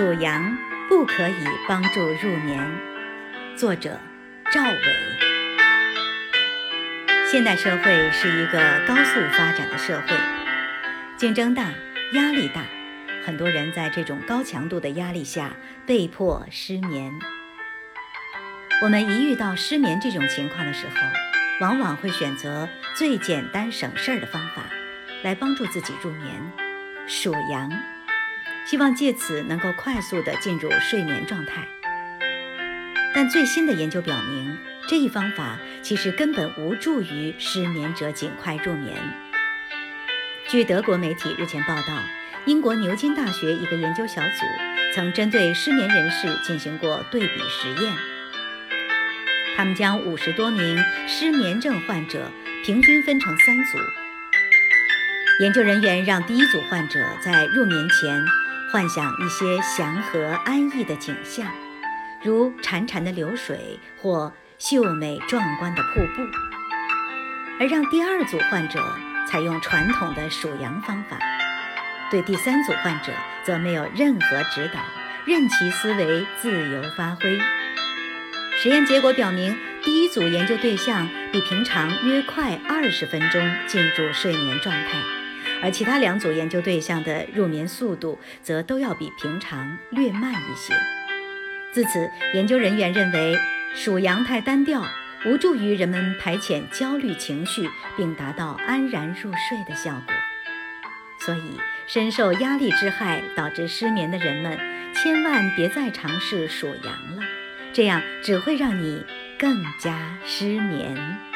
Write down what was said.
属羊不可以帮助入眠。作者：赵伟。现代社会是一个高速发展的社会，竞争大，压力大，很多人在这种高强度的压力下被迫失眠。我们一遇到失眠这种情况的时候，往往会选择最简单省事儿的方法，来帮助自己入眠——数羊。希望借此能够快速地进入睡眠状态，但最新的研究表明，这一方法其实根本无助于失眠者尽快入眠。据德国媒体日前报道，英国牛津大学一个研究小组曾针对失眠人士进行过对比实验，他们将五十多名失眠症患者平均分成三组，研究人员让第一组患者在入眠前。幻想一些祥和安逸的景象，如潺潺的流水或秀美壮观的瀑布，而让第二组患者采用传统的数羊方法，对第三组患者则没有任何指导，任其思维自由发挥。实验结果表明，第一组研究对象比平常约快二十分钟进入睡眠状态。而其他两组研究对象的入眠速度则都要比平常略慢一些。自此，研究人员认为数羊太单调，无助于人们排遣焦虑情绪，并达到安然入睡的效果。所以，深受压力之害导致失眠的人们，千万别再尝试数羊了，这样只会让你更加失眠。